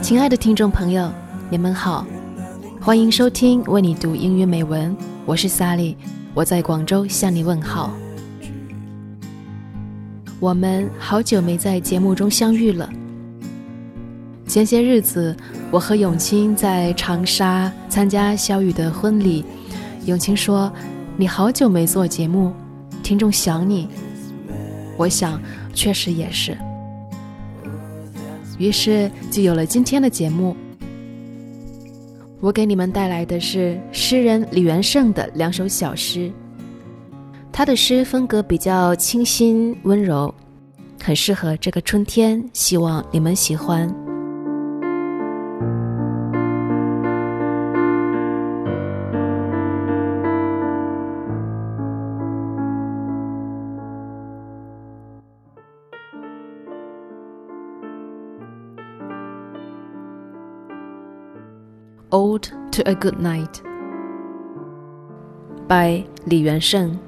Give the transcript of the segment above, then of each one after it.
亲爱的听众朋友，你们好，欢迎收听为你读英语美文，我是 Sally，我在广州向你问好。我们好久没在节目中相遇了。前些日子，我和永清在长沙参加小雨的婚礼。永清说：“你好久没做节目，听众想你。”我想，确实也是。于是就有了今天的节目。我给你们带来的是诗人李元胜的两首小诗。他的诗风格比较清新温柔，很适合这个春天，希望你们喜欢。Ode to a Good Night by Li Yuansheng.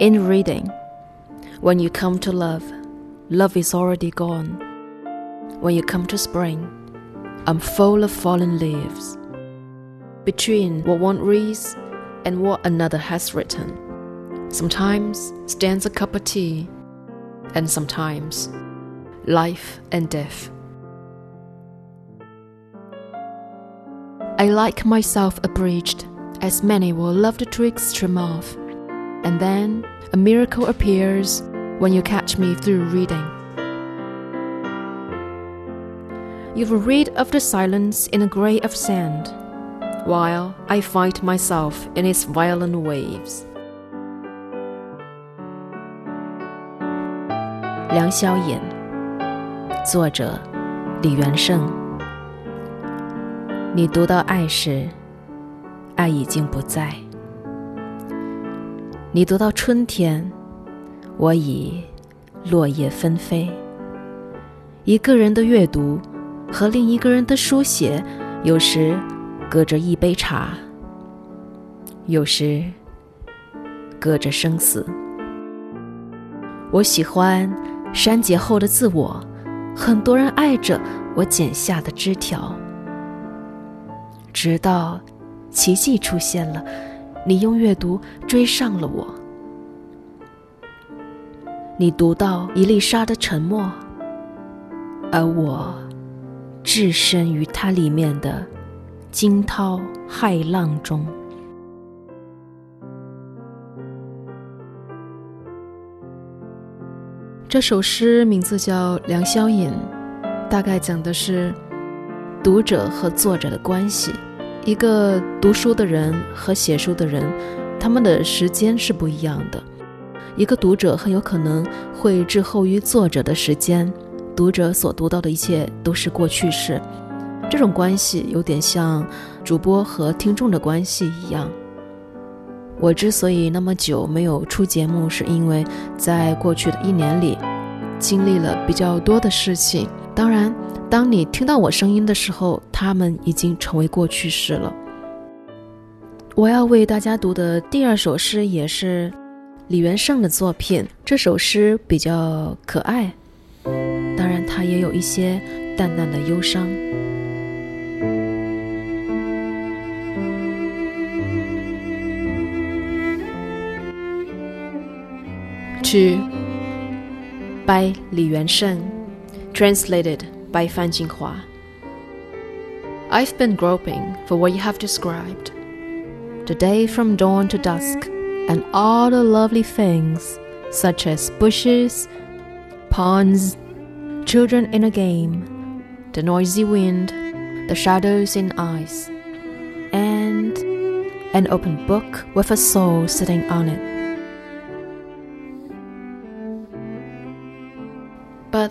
In reading, when you come to love, love is already gone. When you come to spring, I'm full of fallen leaves. Between what one reads and what another has written, sometimes stands a cup of tea, and sometimes life and death. I like myself abridged, as many will love the tricks trim off. And then a miracle appears when you catch me through reading. You will read of the silence in a grey of sand, while I find myself in its violent waves. 梁萧衍，作者李元胜。 你读到爱时，爱已经不在；你读到春天，我已落叶纷飞。一个人的阅读和另一个人的书写，有时隔着一杯茶，有时隔着生死。我喜欢删节后的自我，很多人爱着我剪下的枝条。直到奇迹出现了，你用阅读追上了我。你读到伊丽莎的沉默，而我置身于它里面的惊涛骇浪中。这首诗名字叫《梁宵引》，大概讲的是。读者和作者的关系，一个读书的人和写书的人，他们的时间是不一样的。一个读者很有可能会滞后于作者的时间，读者所读到的一切都是过去式。这种关系有点像主播和听众的关系一样。我之所以那么久没有出节目，是因为在过去的一年里，经历了比较多的事情。当然。当你听到我声音的时候，他们已经成为过去式了。我要为大家读的第二首诗也是李元胜的作品。这首诗比较可爱，当然它也有一些淡淡的忧伤。去，by 李元胜，translated。by Fan Jinghua. I've been groping for what you have described. The day from dawn to dusk, and all the lovely things, such as bushes, ponds, children in a game, the noisy wind, the shadows in ice, and an open book with a soul sitting on it. But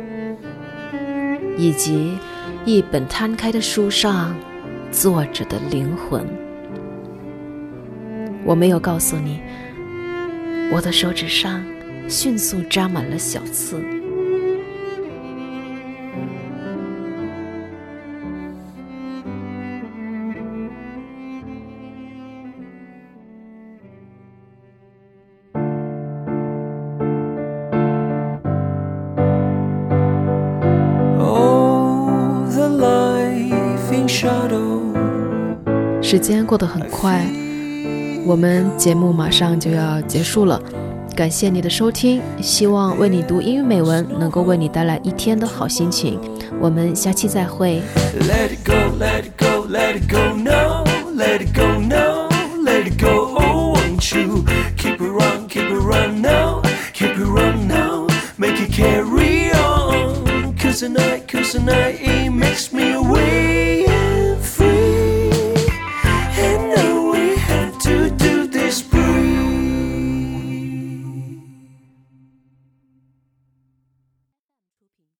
以及一本摊开的书上坐着的灵魂。我没有告诉你，我的手指上迅速扎满了小刺。时间过得很快，我们节目马上就要结束了。感谢你的收听，希望为你读英语美文能够为你带来一天的好心情。我们下期再会。Cause tonight, cause tonight